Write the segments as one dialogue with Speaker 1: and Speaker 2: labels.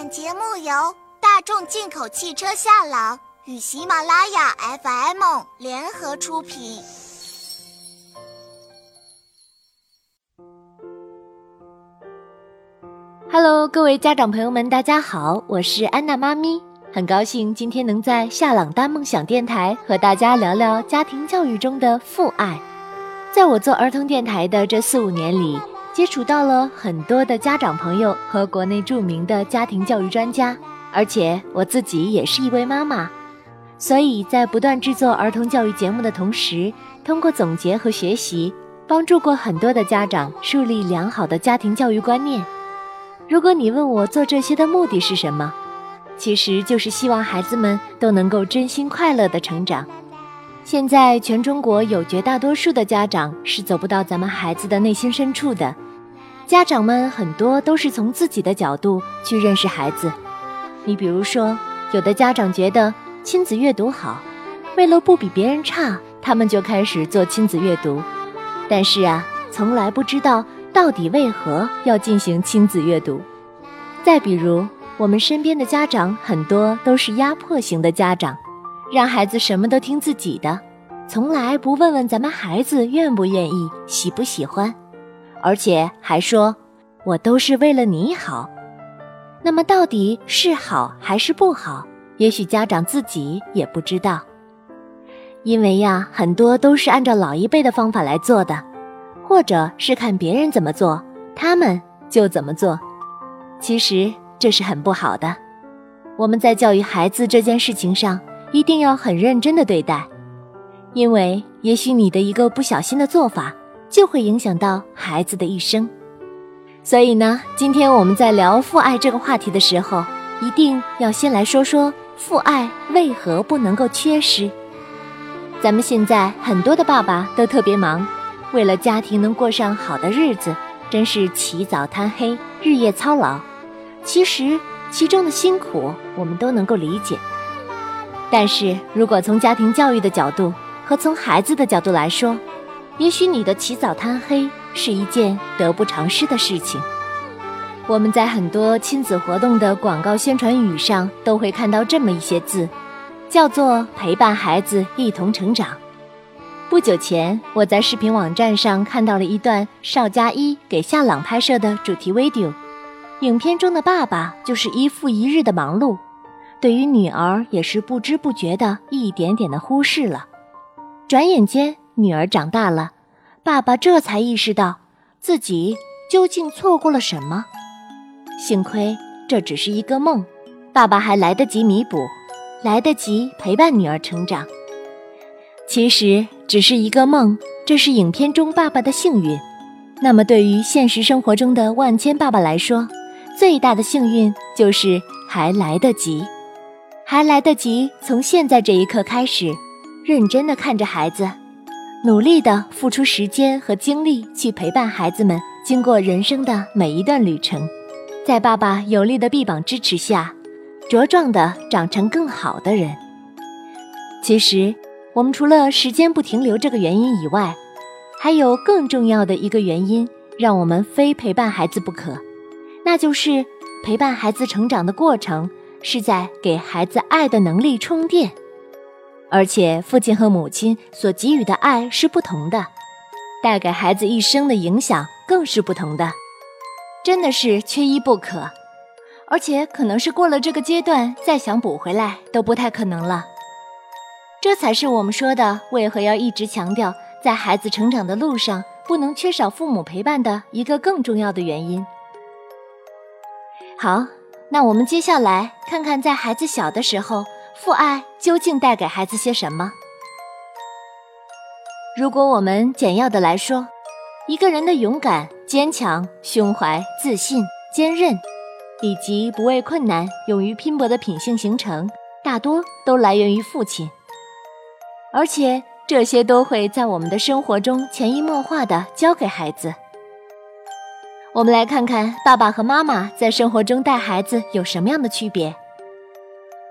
Speaker 1: 本节目由大众进口汽车夏朗与喜马拉雅 FM 联合出品。
Speaker 2: Hello，各位家长朋友们，大家好，我是安娜妈咪，很高兴今天能在夏朗大梦想电台和大家聊聊家庭教育中的父爱。在我做儿童电台的这四五年里。接触到了很多的家长朋友和国内著名的家庭教育专家，而且我自己也是一位妈妈，所以在不断制作儿童教育节目的同时，通过总结和学习，帮助过很多的家长树立良好的家庭教育观念。如果你问我做这些的目的是什么，其实就是希望孩子们都能够真心快乐的成长。现在全中国有绝大多数的家长是走不到咱们孩子的内心深处的，家长们很多都是从自己的角度去认识孩子。你比如说，有的家长觉得亲子阅读好，为了不比别人差，他们就开始做亲子阅读，但是啊，从来不知道到底为何要进行亲子阅读。再比如，我们身边的家长很多都是压迫型的家长。让孩子什么都听自己的，从来不问问咱们孩子愿不愿意、喜不喜欢，而且还说我都是为了你好。那么到底是好还是不好？也许家长自己也不知道，因为呀，很多都是按照老一辈的方法来做的，或者是看别人怎么做，他们就怎么做。其实这是很不好的。我们在教育孩子这件事情上。一定要很认真的对待，因为也许你的一个不小心的做法，就会影响到孩子的一生。所以呢，今天我们在聊父爱这个话题的时候，一定要先来说说父爱为何不能够缺失。咱们现在很多的爸爸都特别忙，为了家庭能过上好的日子，真是起早贪黑，日夜操劳。其实其中的辛苦，我们都能够理解。但是如果从家庭教育的角度和从孩子的角度来说，也许你的起早贪黑是一件得不偿失的事情。我们在很多亲子活动的广告宣传语上都会看到这么一些字，叫做“陪伴孩子一同成长”。不久前，我在视频网站上看到了一段邵佳一给夏朗拍摄的主题 video，影片中的爸爸就是一复一日的忙碌。对于女儿也是不知不觉的一点点的忽视了，转眼间女儿长大了，爸爸这才意识到自己究竟错过了什么。幸亏这只是一个梦，爸爸还来得及弥补，来得及陪伴女儿成长。其实只是一个梦，这是影片中爸爸的幸运。那么对于现实生活中的万千爸爸来说，最大的幸运就是还来得及。还来得及从现在这一刻开始，认真的看着孩子，努力的付出时间和精力去陪伴孩子们经过人生的每一段旅程，在爸爸有力的臂膀支持下，茁壮的长成更好的人。其实，我们除了时间不停留这个原因以外，还有更重要的一个原因，让我们非陪伴孩子不可，那就是陪伴孩子成长的过程。是在给孩子爱的能力充电，而且父亲和母亲所给予的爱是不同的，带给孩子一生的影响更是不同的，真的是缺一不可，而且可能是过了这个阶段再想补回来都不太可能了。这才是我们说的为何要一直强调在孩子成长的路上不能缺少父母陪伴的一个更重要的原因。好。那我们接下来看看，在孩子小的时候，父爱究竟带给孩子些什么？如果我们简要的来说，一个人的勇敢、坚强、胸怀自信、坚韧，以及不畏困难、勇于拼搏的品性形成，大多都来源于父亲，而且这些都会在我们的生活中潜移默化的教给孩子。我们来看看爸爸和妈妈在生活中带孩子有什么样的区别。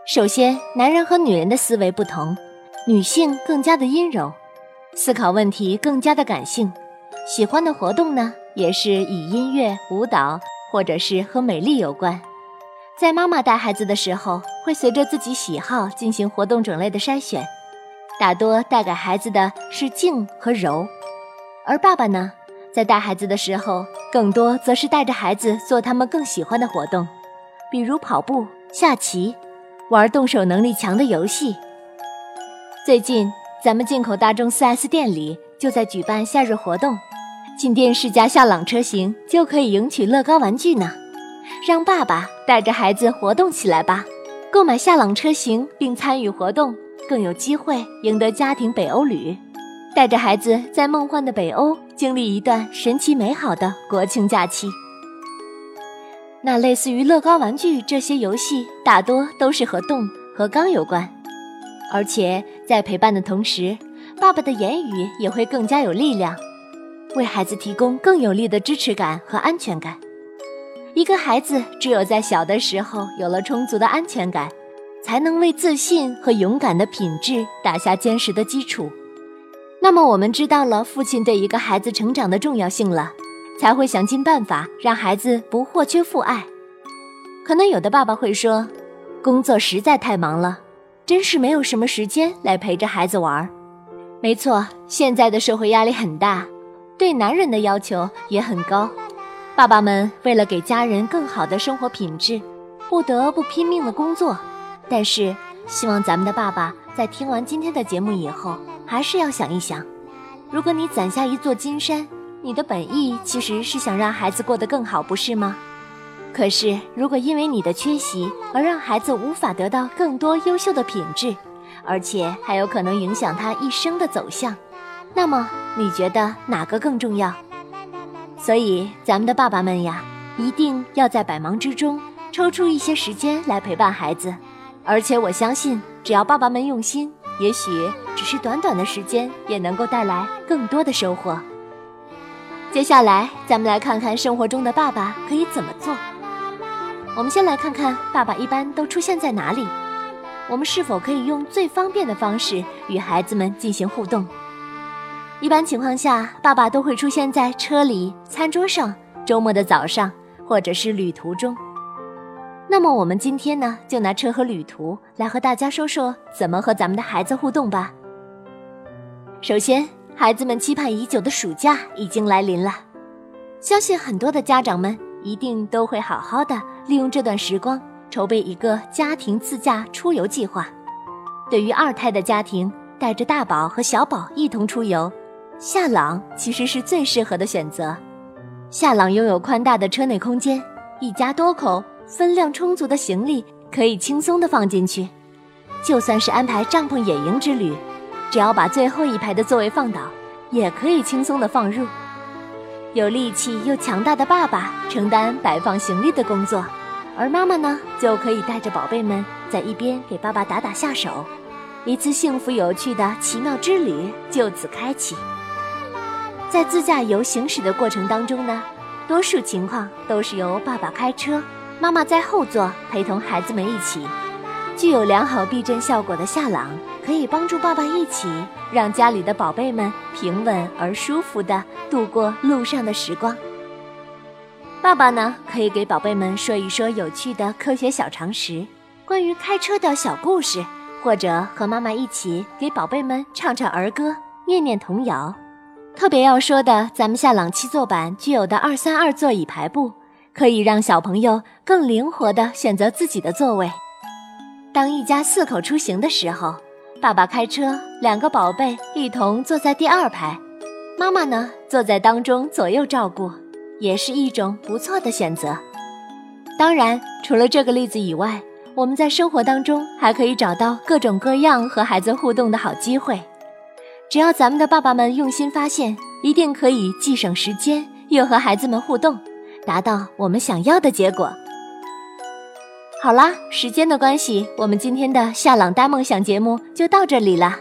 Speaker 2: 首先，男人和女人的思维不同，女性更加的阴柔，思考问题更加的感性，喜欢的活动呢也是以音乐、舞蹈或者是和美丽有关。在妈妈带孩子的时候，会随着自己喜好进行活动种类的筛选，大多带给孩子的是静和柔；而爸爸呢，在带孩子的时候，更多则是带着孩子做他们更喜欢的活动，比如跑步、下棋、玩动手能力强的游戏。最近，咱们进口大众 4S 店里就在举办夏日活动，进店试驾夏朗车型就可以赢取乐高玩具呢。让爸爸带着孩子活动起来吧！购买夏朗车型并参与活动，更有机会赢得家庭北欧旅，带着孩子在梦幻的北欧经历一段神奇美好的国庆假期。那类似于乐高玩具这些游戏，大多都是和动和钢有关，而且在陪伴的同时，爸爸的言语也会更加有力量，为孩子提供更有力的支持感和安全感。一个孩子只有在小的时候有了充足的安全感，才能为自信和勇敢的品质打下坚实的基础。那么，我们知道了父亲对一个孩子成长的重要性了，才会想尽办法让孩子不或缺父爱。可能有的爸爸会说，工作实在太忙了，真是没有什么时间来陪着孩子玩儿。没错，现在的社会压力很大，对男人的要求也很高。爸爸们为了给家人更好的生活品质，不得不拼命的工作。但是，希望咱们的爸爸在听完今天的节目以后，还是要想一想：如果你攒下一座金山，你的本意其实是想让孩子过得更好，不是吗？可是，如果因为你的缺席而让孩子无法得到更多优秀的品质，而且还有可能影响他一生的走向，那么你觉得哪个更重要？所以，咱们的爸爸们呀，一定要在百忙之中抽出一些时间来陪伴孩子。而且，我相信，只要爸爸们用心，也许只是短短的时间，也能够带来更多的收获。接下来，咱们来看看生活中的爸爸可以怎么做。我们先来看看爸爸一般都出现在哪里，我们是否可以用最方便的方式与孩子们进行互动。一般情况下，爸爸都会出现在车里、餐桌上、周末的早上，或者是旅途中。那么，我们今天呢，就拿车和旅途来和大家说说怎么和咱们的孩子互动吧。首先，孩子们期盼已久的暑假已经来临了，相信很多的家长们一定都会好好的利用这段时光，筹备一个家庭自驾出游计划。对于二胎的家庭，带着大宝和小宝一同出游。夏朗其实是最适合的选择。夏朗拥有宽大的车内空间，一家多口，分量充足的行李可以轻松的放进去。就算是安排帐篷野营之旅，只要把最后一排的座位放倒，也可以轻松的放入。有力气又强大的爸爸承担摆放行李的工作，而妈妈呢，就可以带着宝贝们在一边给爸爸打打下手，一次幸福有趣的奇妙之旅就此开启。在自驾游行驶的过程当中呢，多数情况都是由爸爸开车，妈妈在后座陪同孩子们一起。具有良好避震效果的夏朗可以帮助爸爸一起让家里的宝贝们平稳而舒服地度过路上的时光。爸爸呢，可以给宝贝们说一说有趣的科学小常识，关于开车的小故事，或者和妈妈一起给宝贝们唱唱儿歌，念念童谣。特别要说的，咱们夏朗七座版具有的二三二座椅排布，可以让小朋友更灵活地选择自己的座位。当一家四口出行的时候，爸爸开车，两个宝贝一同坐在第二排，妈妈呢坐在当中左右照顾，也是一种不错的选择。当然，除了这个例子以外，我们在生活当中还可以找到各种各样和孩子互动的好机会。只要咱们的爸爸们用心发现，一定可以既省时间又和孩子们互动，达到我们想要的结果。好啦，时间的关系，我们今天的夏朗大梦想节目就到这里了。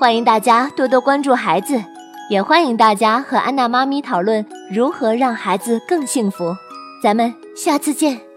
Speaker 2: 欢迎大家多多关注孩子，也欢迎大家和安娜妈咪讨论如何让孩子更幸福。咱们下次见。